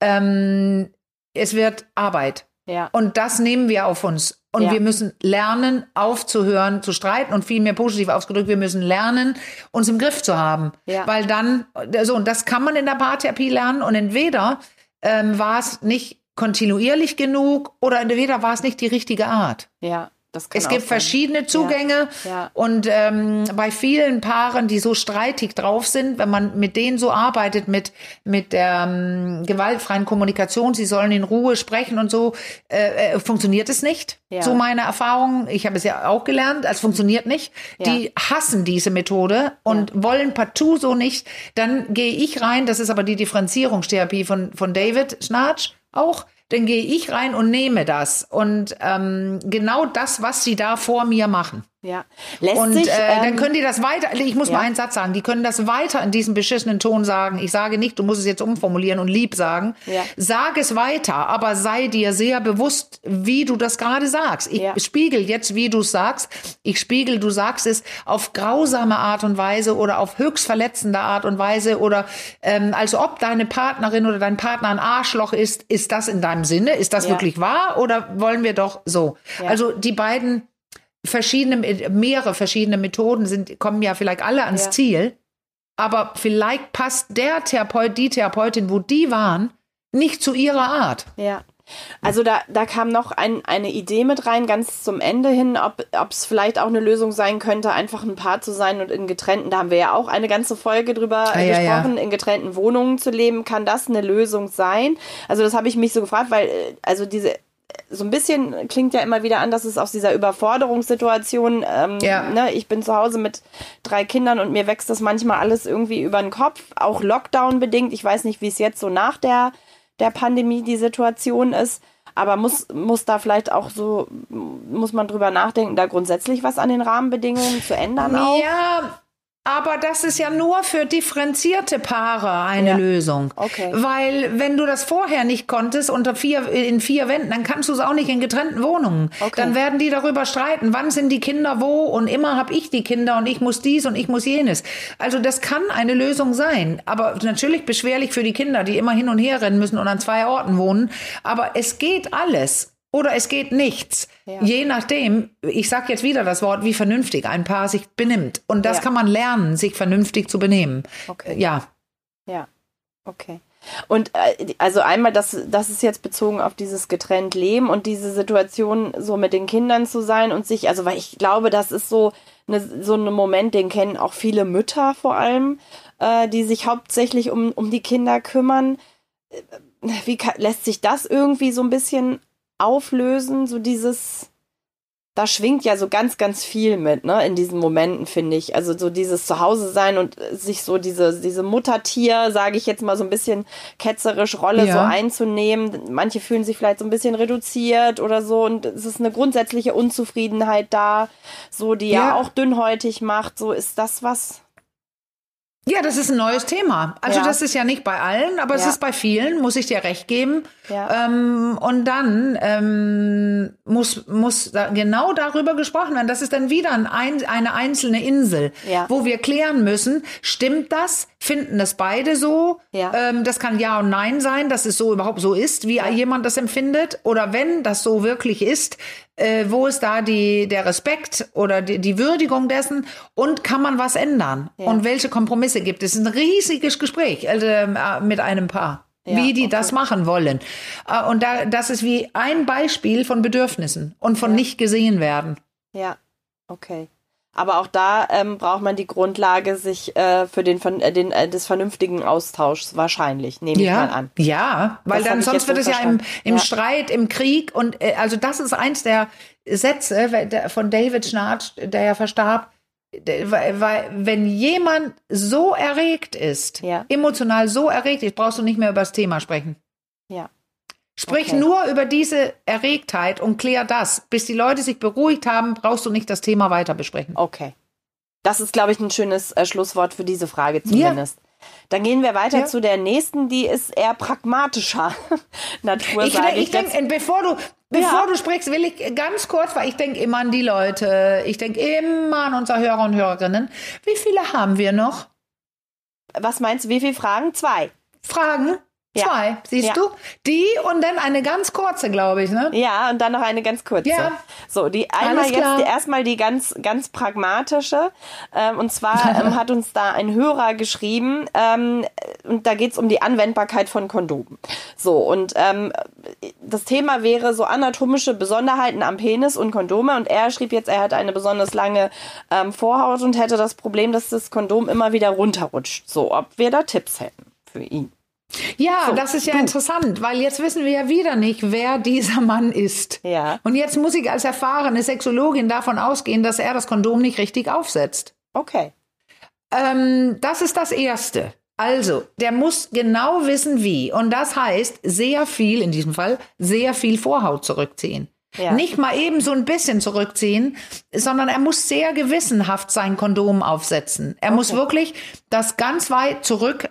ähm, es wird Arbeit.
Ja.
Und das nehmen wir auf uns. Und
Ja.
wir müssen lernen, aufzuhören, zu streiten und viel mehr positiv ausgedrückt, wir müssen lernen, uns im Griff zu haben.
Ja.
Weil dann, so, und das kann man in der Paartherapie lernen. Und entweder ähm, war es nicht kontinuierlich genug oder entweder war es nicht die richtige Art.
Ja,
Es gibt
sein.
verschiedene Zugänge
Ja.
und ähm, bei vielen Paaren, die so streitig drauf sind, wenn man mit denen so arbeitet, mit, mit der ähm, gewaltfreien Kommunikation, sie sollen in Ruhe sprechen und so, äh, äh, funktioniert es nicht.
Ja.
So meine Erfahrung. Ich habe es ja auch gelernt, es funktioniert nicht.
Ja.
Die hassen diese Methode und wollen partout so nicht. Dann gehe ich rein, das ist aber die Differenzierungstherapie von, von David Schnarch auch dann gehe ich rein und nehme das. Und ähm, genau das, was sie da vor mir machen.
Ja. Lässt
Und
sich,
äh, dann
ähm,
können die das weiter, ich muss
ja.
mal einen Satz sagen, die können das weiter in diesem beschissenen Ton sagen. Ich sage nicht, du musst es jetzt umformulieren und lieb sagen.
Ja.
Sag es weiter, aber sei dir sehr bewusst, wie du das gerade sagst. Ich
Ja.
spiegel jetzt, wie du es sagst. Ich spiegel, du sagst es auf grausame Art und Weise oder auf höchst verletzende Art und Weise oder ähm, als ob deine Partnerin oder dein Partner ein Arschloch ist. Ist das in deinem Sinne? Ist das wirklich wahr oder wollen wir doch so? Also die beiden verschiedene, mehrere verschiedene Methoden sind, kommen ja vielleicht alle ans
Ja.
Ziel. Aber vielleicht passt der Therapeut, die Therapeutin, wo die waren, nicht zu ihrer Art.
Ja. Also da, da kam noch ein, eine Idee mit rein, ganz zum Ende hin, ob es vielleicht auch eine Lösung sein könnte, einfach ein Paar zu sein und in getrennten, da haben wir ja auch eine ganze Folge drüber
Ah,
äh,
ja, ja.
gesprochen, in getrennten Wohnungen zu leben. Kann das eine Lösung sein? Also das habe ich mich so gefragt, weil äh, also diese so ein bisschen klingt ja immer wieder an, dass es aus dieser Überforderungssituation, ähm,
Ja.
ne, ich bin zu Hause mit drei Kindern und mir wächst das manchmal alles irgendwie über den Kopf, auch Lockdown bedingt. Ich weiß nicht, wie es jetzt so nach der, der Pandemie die Situation ist. Aber muss, muss da vielleicht auch so, muss man drüber nachdenken, da grundsätzlich was an den Rahmenbedingungen zu ändern auch?
Ja, aber das ist ja nur für differenzierte Paare eine
Ja.
Lösung.
Okay.
Weil wenn du das vorher nicht konntest unter vier in vier Wänden, dann kannst du es auch nicht in getrennten Wohnungen.
Okay.
Dann werden die darüber streiten, wann sind die Kinder wo und immer habe ich die Kinder und ich muss dies und ich muss jenes. Also das kann eine Lösung sein, aber natürlich beschwerlich für die Kinder, die immer hin und her rennen müssen und an zwei Orten wohnen. Aber es geht alles. Oder es geht nichts.
Ja.
Je nachdem, ich sage jetzt wieder das Wort, wie vernünftig ein Paar sich benimmt. Und das
Ja.
kann man lernen, sich vernünftig zu benehmen.
Okay.
Ja.
Ja, okay. Und äh, also einmal, das, das ist jetzt bezogen auf dieses getrennt Leben und diese Situation, so mit den Kindern zu sein und sich, also weil ich glaube, das ist so eine, so ein Moment, den kennen auch viele Mütter vor allem, äh, die sich hauptsächlich um, um die Kinder kümmern. Äh, Wie ka- lässt sich das irgendwie so ein bisschen auflösen? So dieses, da schwingt ja so ganz, ganz viel mit, ne, in diesen Momenten, finde ich. Also so dieses Zuhause sein und sich so diese, diese Muttertier, sage ich jetzt mal so ein bisschen ketzerisch Rolle
Ja.
so einzunehmen. Manche fühlen sich vielleicht so ein bisschen reduziert oder so und es ist eine grundsätzliche Unzufriedenheit da, so die ja,
Ja.
auch dünnhäutig macht. So ist das was?
Ja, das ist ein neues Thema. Also
Ja.
das ist ja nicht bei allen, aber es
Ja.
ist bei vielen, muss ich dir recht geben.
Ja.
Ähm, und dann ähm, muss, muss da genau darüber gesprochen werden. Das ist dann wieder ein, ein, eine einzelne Insel, wo wir klären müssen, stimmt das? Finden das beide so?
Ja.
Ähm, das kann Ja und Nein sein, dass es so überhaupt so ist, wie jemand das empfindet. Oder wenn das so wirklich ist, äh, wo ist da die, der Respekt oder die, die Würdigung dessen und kann man was ändern?
Ja.
Und welche Kompromisse gibt es? Ein riesiges Gespräch also, äh, mit einem Paar.
Ja,
wie die
okay.
das machen wollen. Äh, Und da, das ist wie ein Beispiel von Bedürfnissen und von
Ja.
nicht gesehen werden.
Ja, okay. Aber auch da ähm, braucht man die Grundlage sich äh, für den, äh, den äh, des vernünftigen Austauschs wahrscheinlich, nehme ich mal an.
ja, weil
Das
dann sonst wird es ja im, im
Ja.
Streit, im Krieg und äh, also das ist eins der Sätze von David Schnarch, der ja verstarb, weil wenn jemand so erregt ist,
Ja.
emotional so erregt ist, brauchst du nicht mehr über das Thema sprechen.
Ja.
Sprich
Okay.
nur über diese Erregtheit und klär das. Bis die Leute sich beruhigt haben, brauchst du nicht das Thema weiter besprechen.
Okay. Das ist, glaube ich, ein schönes äh, Schlusswort für diese Frage zumindest. Dann gehen wir weiter ja. zu der nächsten, die ist eher pragmatischer Natur, ich, sage
ich. Ich denke, bevor du, bevor ja. du sprichst, will ich ganz kurz, weil ich denke immer an die Leute, ich denke immer an unsere Hörer und Hörerinnen. Wie viele haben wir noch?
Was meinst du, wie viele Fragen? Zwei.
Fragen? Zwei, ja. siehst ja. du? Die und dann eine ganz kurze, glaube ich, ne?
Ja, und dann noch eine ganz kurze. Ja. So, die einmal jetzt erstmal die ganz, ganz pragmatische. Ähm, und zwar ähm, hat uns da ein Hörer geschrieben, ähm, und da geht's um die Anwendbarkeit von Kondomen. So, und ähm, das Thema wäre so anatomische Besonderheiten am Penis und Kondome. Und er schrieb jetzt, er hat eine besonders lange ähm, Vorhaut und hätte das Problem, dass das Kondom immer wieder runterrutscht. So, ob wir da Tipps hätten für ihn.
Ja, so, das ist ja du. interessant, weil jetzt wissen wir ja wieder nicht, wer dieser Mann ist.
Ja.
Und jetzt muss ich als erfahrene Sexologin davon ausgehen, dass er das Kondom nicht richtig aufsetzt.
Okay.
Ähm, das ist das Erste. Also, der muss genau wissen, wie. Und das heißt, sehr viel, in diesem Fall, sehr viel Vorhaut zurückziehen. Ja. Nicht mal eben so ein bisschen zurückziehen, sondern er muss sehr gewissenhaft sein Kondom aufsetzen. Er okay. muss wirklich das ganz weit zurück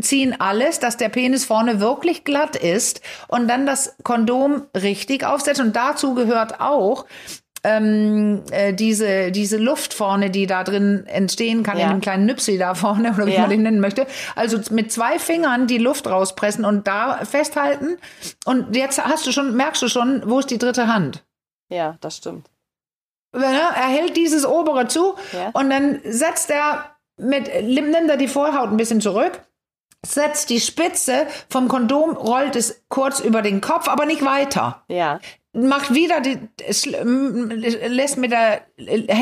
ziehen alles, dass der Penis vorne wirklich glatt ist und dann das Kondom richtig aufsetzen. Und dazu gehört auch, ähm, äh, diese, diese Luft vorne, die da drin entstehen kann, ja. in dem kleinen Nüpsi da vorne, oder wie ja. man den nennen möchte. Also mit zwei Fingern die Luft rauspressen und da festhalten. Und jetzt hast du schon, merkst du schon, wo ist die dritte Hand?
Ja, das stimmt.
Er hält dieses obere zu ja. und dann setzt er mit, nimmt er die Vorhaut ein bisschen zurück setzt die Spitze vom Kondom, rollt es kurz über den Kopf, aber nicht weiter.
Ja.
Macht wieder die, lässt mit der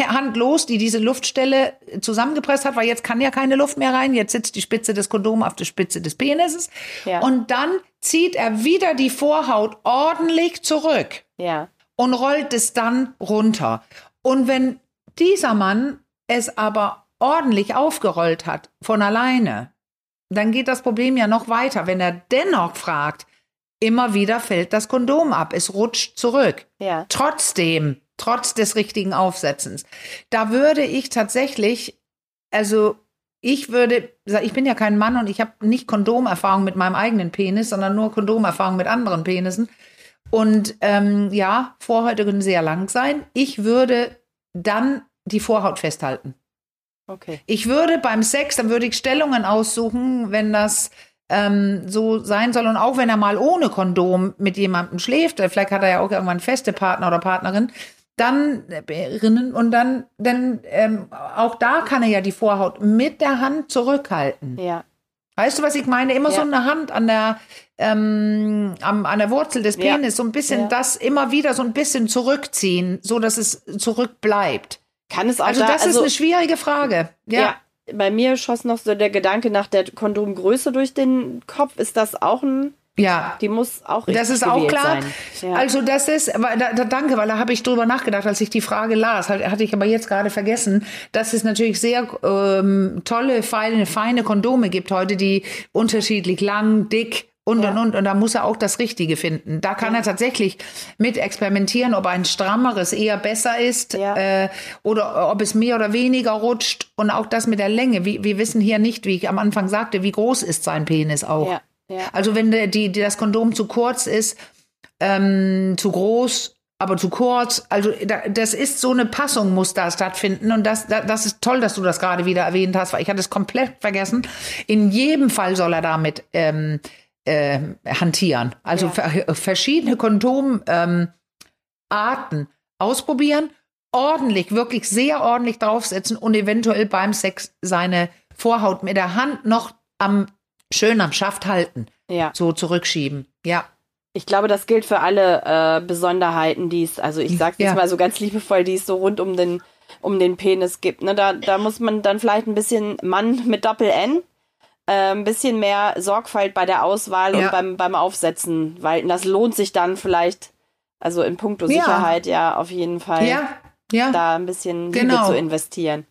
Hand los, die diese Luftstelle zusammengepresst hat, weil jetzt kann ja keine Luft mehr rein. Jetzt sitzt die Spitze des Kondoms auf der Spitze des Penises. Ja. Und dann zieht er wieder die Vorhaut ordentlich zurück.
Ja.
Und rollt es dann runter. Und wenn dieser Mann es aber ordentlich aufgerollt hat, von alleine, dann geht das Problem ja noch weiter. Wenn er dennoch fragt, immer wieder fällt das Kondom ab, es rutscht zurück.
Ja.
Trotzdem, trotz des richtigen Aufsetzens. Da würde ich tatsächlich, also ich würde, ich bin ja kein Mann und ich habe nicht Kondomerfahrung mit meinem eigenen Penis, sondern nur Kondomerfahrung mit anderen Penissen. Und ähm, ja, Vorhäute können sehr lang sein. Ich würde dann die Vorhaut festhalten.
Okay.
Ich würde beim Sex, dann würde ich Stellungen aussuchen, wenn das ähm, so sein soll. Und auch wenn er mal ohne Kondom mit jemandem schläft, äh, vielleicht hat er ja auch irgendwann feste Partner oder Partnerin, dann äh, rinnen und dann, dann ähm, auch da kann er ja die Vorhaut mit der Hand zurückhalten.
Ja.
Weißt du, was ich meine? Immer ja. so eine Hand an der ähm, am, an der Wurzel des Penis, ja. so ein bisschen ja. das immer wieder so ein bisschen zurückziehen, so dass es zurückbleibt.
Kann es auch
Also
da,
das
also,
ist eine schwierige Frage. Ja. ja.
Bei mir schoss noch so der Gedanke nach der Kondomgröße durch den Kopf. Ist das auch ein
ja.
Die muss auch richtig
Das ist auch klar. Ja. Also das ist, aber da, da, danke, weil da habe ich drüber nachgedacht, als ich die Frage las. Hatte ich aber jetzt gerade vergessen, dass es natürlich sehr ähm, tolle, feine, feine Kondome gibt heute, die unterschiedlich lang, dick und ja. und und und da muss er auch das Richtige finden. Da kann ja. er tatsächlich mit experimentieren, ob ein strammeres eher besser ist ja. äh, oder ob es mehr oder weniger rutscht und auch das mit der Länge. Wir, wir wissen hier nicht, wie ich am Anfang sagte, wie groß ist sein Penis auch. Also wenn die, die, das Kondom zu kurz ist, ähm, zu groß, aber zu kurz. Also das ist so eine Passung muss da stattfinden und das, das ist toll, dass du das gerade wieder erwähnt hast, weil ich hatte es komplett vergessen. In jedem Fall soll er damit ähm, äh, hantieren. Also ja. verschiedene Kondomarten ähm, ausprobieren, ordentlich, wirklich sehr ordentlich draufsetzen und eventuell beim Sex seine Vorhaut mit der Hand noch am schön am Schaft halten.
Ja.
So zurückschieben. Ja.
Ich glaube, das gilt für alle äh, Besonderheiten, die es, also ich sage jetzt ja. mal so ganz liebevoll, die es so rund um den, um den Penis gibt. Ne, da, da muss man dann vielleicht ein bisschen Mann mit Doppel-N äh, ein bisschen mehr Sorgfalt bei der Auswahl ja. und beim, beim Aufsetzen weil Das lohnt sich dann vielleicht, also in puncto Sicherheit ja, ja auf jeden Fall,
ja. Ja.
da ein bisschen Liebe genau. zu investieren.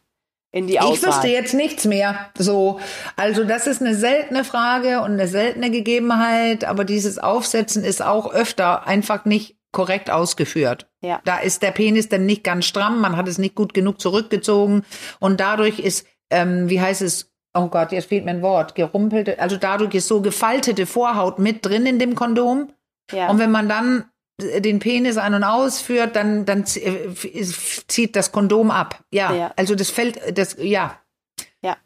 In die Auswahl.
Ich wüsste jetzt nichts mehr. So, also das ist eine seltene Frage und eine seltene Gegebenheit, aber dieses Aufsetzen ist auch öfter einfach nicht korrekt ausgeführt.
Ja.
Da ist der Penis dann nicht ganz stramm, man hat es nicht gut genug zurückgezogen und dadurch ist, ähm, wie heißt es, oh Gott, jetzt fehlt mir ein Wort, gerumpelte, also dadurch ist so gefaltete Vorhaut mit drin in dem Kondom.
Ja.
Und wenn man dann den Penis ein- und ausführt, dann, dann äh, zieht das Kondom ab. Ja,
Ja.
also das fällt, das, ja,
ja.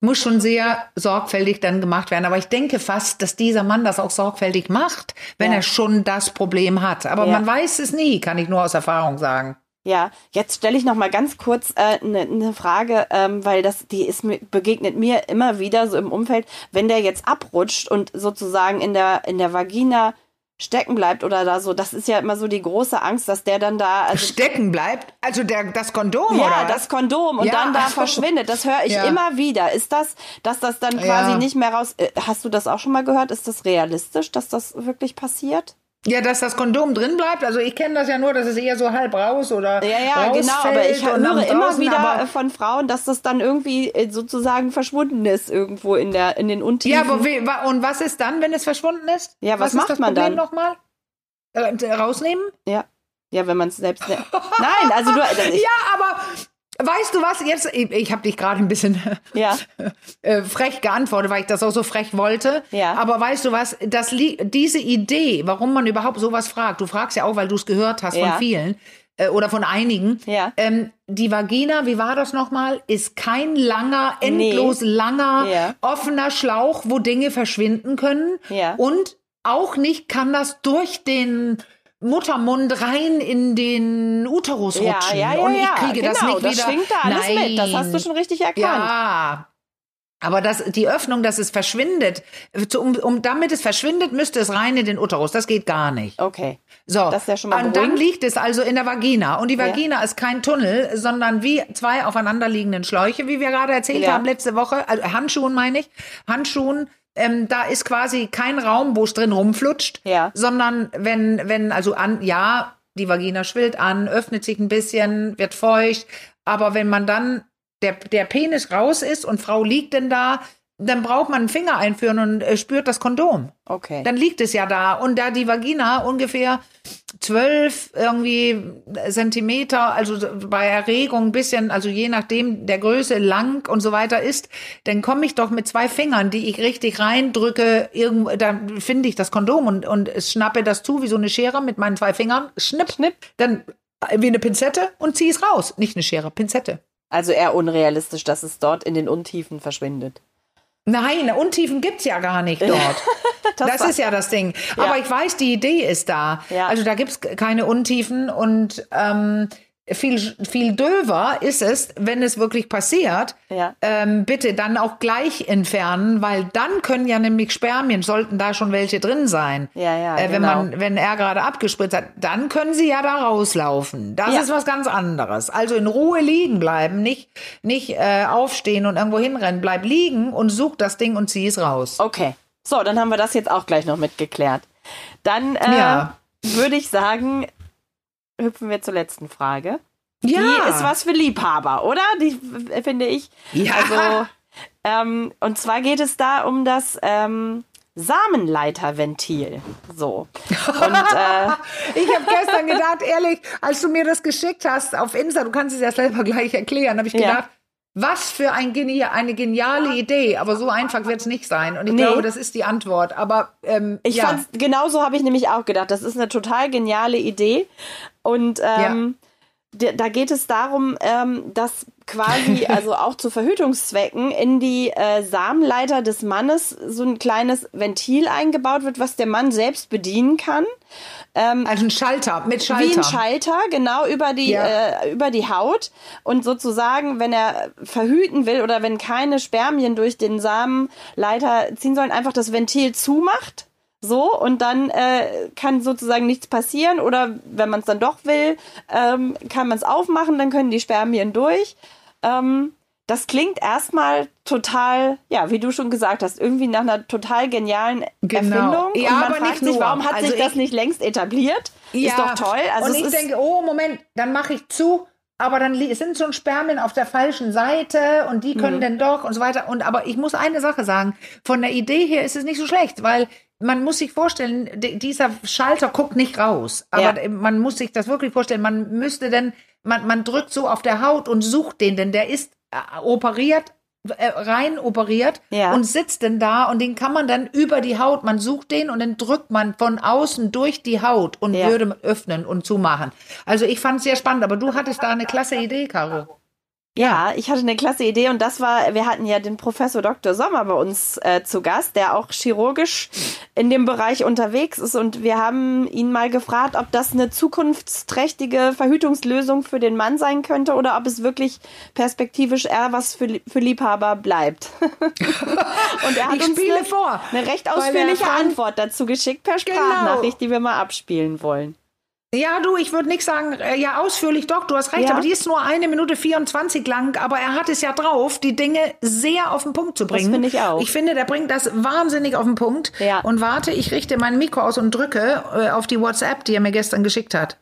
muss schon sehr sorgfältig dann gemacht werden. Aber ich denke fast, dass dieser Mann das auch sorgfältig macht, wenn
Ja.
er schon das Problem hat. Aber man weiß es nie, kann ich nur aus Erfahrung sagen.
Ja, jetzt stelle ich noch mal ganz kurz eine äh, ne Frage, ähm, weil das die ist mir begegnet mir immer wieder so im Umfeld, wenn der jetzt abrutscht und sozusagen in der in der Vagina stecken bleibt oder da so, das ist ja immer so die große Angst, dass der dann da also
Stecken bleibt, also der, das Kondom,
ja,
oder?
das Kondom und
Ja,
dann da
so.
verschwindet. Das höre ich
Ja.
immer wieder. Ist das, dass das dann quasi nicht mehr raus? äh, Hast du das auch schon mal gehört? Ist das realistisch, dass das wirklich passiert?
Ja, dass das Kondom drin bleibt. Also ich kenne das ja nur, dass es eher so halb raus oder
Ja, ja, genau, aber ich höre immer wieder von Frauen, dass das dann irgendwie äh, sozusagen verschwunden ist irgendwo in der in den Untiefen.
Ja, aber wie, und was ist dann, wenn es verschwunden ist?
Ja, was
ist
macht
das
man
Problem
dann?
nochmal? Äh, rausnehmen?
ja, ja, wenn man es selbst. ne- Nein, also du, also ich,
Ja, aber weißt du was? Jetzt, ich, ich habe dich gerade ein bisschen
ja,
äh, frech geantwortet, weil ich das auch so frech wollte.
Ja.
Aber weißt du was? Das, diese Idee, warum man überhaupt sowas fragt, du fragst ja auch, weil du es gehört hast
Ja.
von vielen äh, oder von einigen.
Ja.
Ähm, die Vagina, wie war das nochmal? Ist kein langer, endlos langer,
Ja.
offener Schlauch, wo Dinge verschwinden können.
Ja.
Und auch nicht kann das durch den Muttermund rein in den Uterus
ja,
rutschen.
ja, ja,
und ich
ja,
kriege
genau,
das nicht wieder.
schwingt da alles
Nein.
mit. Das hast du schon richtig erkannt.
Ja. Aber das, die Öffnung, dass es verschwindet, um, um, damit es verschwindet, müsste es rein in den Uterus. Das geht gar nicht.
Okay.
So.
Das ist ja schon mal
Und dann liegt es also in der Vagina. Und die
Ja.
Vagina ist kein Tunnel, sondern wie zwei aufeinanderliegenden Schläuche, wie wir gerade erzählt
Ja.
haben letzte Woche. Also Handschuhen meine ich. Handschuhen. Ähm, da ist quasi kein Raum, wo es drin rumflutscht,
Ja.
sondern wenn, wenn, also an, ja, die Vagina schwillt an, öffnet sich ein bisschen, wird feucht, aber wenn man dann der, der Penis raus ist und Frau liegt denn da, dann braucht man einen Finger einführen und äh, spürt das Kondom.
Okay.
Dann liegt es ja da. Und da die Vagina ungefähr zwölf irgendwie Zentimeter, also bei Erregung ein bisschen, also je nachdem der Größe lang und so weiter ist, dann komme ich doch mit zwei Fingern, die ich richtig reindrücke, irgendwo, dann finde ich das Kondom und, und schnappe das zu wie so eine Schere mit meinen zwei Fingern, schnipp,
Schnipp.
dann wie eine Pinzette und ziehe es raus. Nicht eine Schere, Pinzette.
Also eher unrealistisch, dass es dort in den Untiefen verschwindet.
Nein, Untiefen gibt's ja gar nicht dort. das
war-
ist ja das Ding. Aber ich weiß, die Idee ist da.
Ja.
Also da gibt's keine Untiefen und ähm, viel, viel döver ist es, wenn es wirklich passiert.
Ja.
Ähm, bitte dann auch gleich entfernen, weil dann können ja nämlich Spermien, sollten da schon welche drin sein.
Ja, ja,
äh, wenn
genau.
man, wenn er gerade abgespritzt hat, dann können sie ja da rauslaufen. Das
Ja.
ist was ganz anderes. Also in Ruhe liegen bleiben, nicht, nicht äh, aufstehen und irgendwo hinrennen. Bleib liegen und such das Ding und zieh es raus.
Okay. So, dann haben wir das jetzt auch gleich noch mitgeklärt. Dann äh,
Ja.
würde ich sagen, hüpfen wir zur letzten Frage.
Ja.
Die ist was für Liebhaber, oder? Die finde ich.
Ja.
Also, ähm, und zwar geht es da um das ähm, Samenleiterventil. So. Und äh,
Ich habe gestern gedacht, ehrlich, als du mir das geschickt hast auf Insta, du kannst es ja selber gleich erklären, habe ich
Ja.
Was für ein Genie, eine geniale Idee. Aber so einfach wird es nicht sein. Und ich
Nee.
glaube, das ist die Antwort. Aber ähm,
Ich
ja.
fand's, genauso habe ich nämlich auch gedacht. Das ist eine total geniale Idee. Und ähm, d- da geht es darum, ähm, dass quasi, also auch zu Verhütungszwecken, in die äh, Samenleiter des Mannes so ein kleines Ventil eingebaut wird, was der Mann selbst bedienen kann.
also ein Schalter mit Schalter.
Wie ein Schalter, genau, über die,
Ja.
äh, über die Haut. Und sozusagen, wenn er verhüten will oder wenn keine Spermien durch den Samenleiter ziehen sollen, einfach das Ventil zumacht. So, und dann äh, kann sozusagen nichts passieren. Oder wenn man es dann doch will, ähm, kann man es aufmachen, dann können die Spermien durch. Ähm, das klingt erstmal total, ja, wie du schon gesagt hast, irgendwie nach einer total genialen
Genau.
Erfindung.
Ja,
und man
aber
fragt
nicht
sich, warum hat
Also
sich das
ich-
nicht längst etabliert? Ist doch toll. Also
und ich denke, oh Moment, dann mache ich zu, aber dann sind schon Spermien auf der falschen Seite und die
Mhm.
können denn doch und so weiter. Und aber ich muss eine Sache sagen: Von der Idee her ist es nicht so schlecht, weil man muss sich vorstellen, di- dieser Schalter guckt nicht raus. Aber
Ja.
man muss sich das wirklich vorstellen. Man müsste denn, man, man drückt so auf der Haut und sucht den, denn der ist äh, operiert äh, rein operiert
Ja.
und sitzt dann da und den kann man dann über die Haut, man sucht den und dann drückt man von außen durch die Haut und
Ja.
würde öffnen und zumachen. Also ich fand es sehr spannend, aber du hattest da eine klasse Idee, Caro.
Ja, ich hatte eine klasse Idee und das war, wir hatten ja den Professor Dr. Sommer bei uns äh, zu Gast, der auch chirurgisch in dem Bereich unterwegs ist und wir haben ihn mal gefragt, ob das eine zukunftsträchtige Verhütungslösung für den Mann sein könnte oder ob es wirklich perspektivisch eher was für, für Liebhaber bleibt. und er hat
Ich
uns eine,
vor,
eine recht ausführliche Antwort dazu geschickt per
Genau.
Sprachnachricht, die wir mal abspielen wollen.
Ja, du, ich würde nicht sagen, äh, ja, ausführlich doch, du hast recht,
Ja.
aber die ist nur eine Minute 24 lang, aber er hat es ja drauf, die Dinge sehr auf den Punkt zu bringen.
finde ich auch.
Ich finde, der bringt das wahnsinnig auf den Punkt.
Ja.
Und warte, ich richte mein Mikro aus und drücke äh, auf die WhatsApp, die er mir gestern geschickt hat.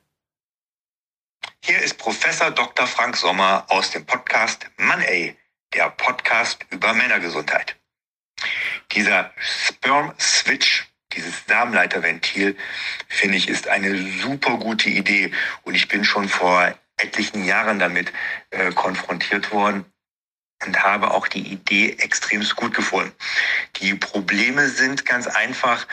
Hier ist Professor Dr. Frank Sommer aus dem Podcast Mann ey, der Podcast über Männergesundheit. Dieser Sperm Switch, dieses Samenleiterventil, finde ich, ist eine super gute Idee und ich bin schon vor etlichen Jahren damit äh, konfrontiert worden und habe auch die Idee extremst gut gefunden. Die Probleme sind ganz einfach,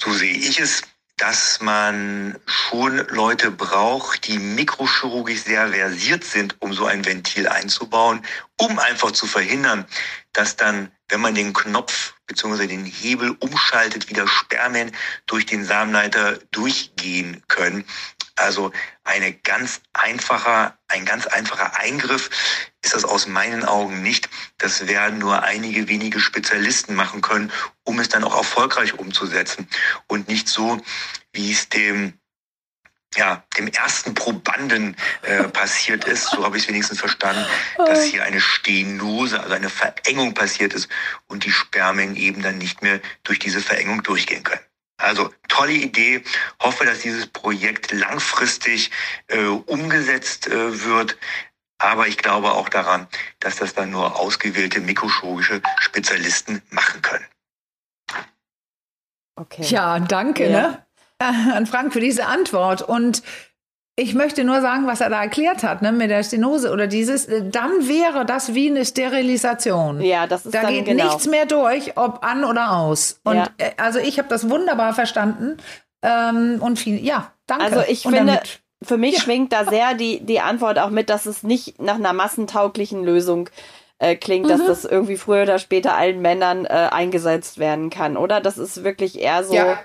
so sehe ich es, dass man schon Leute braucht, die mikrochirurgisch sehr versiert sind, um so ein Ventil einzubauen, um einfach zu verhindern, dass dann, wenn man den Knopf bzw. den Hebel umschaltet, wieder Spermien durch den Samenleiter durchgehen können. Also eine ganz einfacher, ein ganz einfacher Eingriff ist das aus meinen Augen nicht. Das werden nur einige wenige Spezialisten machen können, um es dann auch erfolgreich umzusetzen und nicht so, wie es dem ja, dem ersten Probanden äh, passiert ist, so habe ich es wenigstens verstanden, dass hier eine Stenose, also eine Verengung passiert ist und die Spermien eben dann nicht mehr durch diese Verengung durchgehen können. Also tolle Idee. Hoffe, dass dieses Projekt langfristig äh, umgesetzt äh, wird. Aber ich glaube auch daran, dass das dann nur ausgewählte mikrochirurgische Spezialisten machen können.
Okay.
Ja, danke,
Ja.
ne? An Frank für diese Antwort. Und ich möchte nur sagen, was er da erklärt hat, ne, mit der Stenose oder dieses, äh, dann wäre das wie eine Sterilisation.
Ja, das ist
Da
dann
geht
genau.
nichts mehr durch, ob an oder aus. Und
Ja.
äh, also ich habe das wunderbar verstanden. Ähm, und viel, ja, danke.
Also ich
und
finde,
damit-
für mich
Ja.
schwingt da sehr die, die Antwort auch mit, dass es nicht nach einer massentauglichen Lösung äh, klingt,
Mhm.
dass das irgendwie früher oder später allen Männern äh, eingesetzt werden kann, oder? Das ist wirklich eher so
Ja.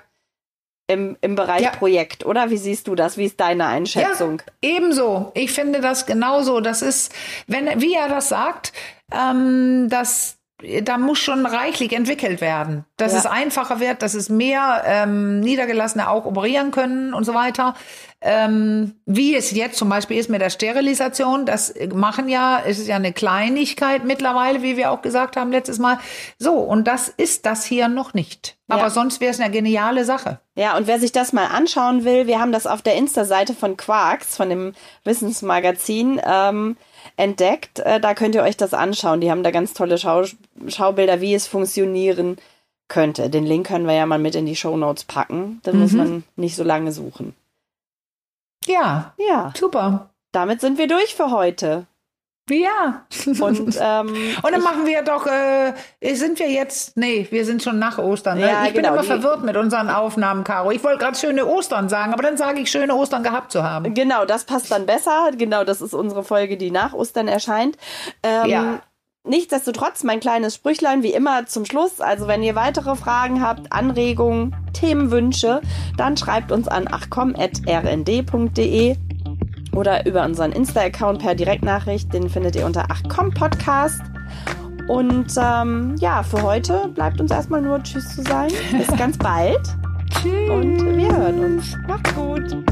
Im, im Bereich
Ja.
Projekt, oder? Wie siehst du das? Wie ist deine Einschätzung?
Ja, ebenso. Ich finde das genauso. Das ist, wenn, wie er das sagt, ähm, das, da muss schon reichlich entwickelt werden. Dass
Ja.
es einfacher wird, dass es mehr ähm, Niedergelassene auch operieren können und so weiter. Ähm, wie es jetzt zum Beispiel ist mit der Sterilisation, das machen ja, es ist ja eine Kleinigkeit mittlerweile, wie wir auch gesagt haben letztes Mal. So, und das ist das hier noch nicht. Aber
Ja.
sonst wäre es eine geniale Sache.
Ja, und wer sich das mal anschauen will, wir haben das auf der Insta-Seite von Quarks, von dem Wissensmagazin, ähm, entdeckt. Äh, da könnt ihr euch das anschauen. Die haben da ganz tolle Schau Schaubilder, wie es funktionieren könnte. Den Link können wir ja mal mit in die Shownotes packen. Dann muss
Mhm.
man nicht so lange suchen.
Ja,
Ja,
super.
damit sind wir durch für heute.
Ja.
Und ähm,
Und dann machen wir doch, äh, sind wir jetzt, nee, wir sind schon nach Ostern. Ne?
Ja,
ich bin
genau,
immer
die-
verwirrt mit unseren Aufnahmen, Caro. Ich wollte gerade schöne Ostern sagen, aber dann sage ich, schöne Ostern gehabt zu haben.
Genau, das passt dann besser. Genau, das ist unsere Folge, die nach Ostern erscheint. Ähm,
Ja.
Nichtsdestotrotz, mein kleines Sprüchlein wie immer zum Schluss. Also wenn ihr weitere Fragen habt, Anregungen, Themenwünsche, dann schreibt uns an achcom.rnd.de oder über unseren Insta-Account per Direktnachricht. Den findet ihr unter achcom-podcast. Und ähm, ja, für heute bleibt uns erstmal nur Tschüss zu sagen. Bis ganz bald.
Tschüss.
Und wir hören uns. Macht's gut.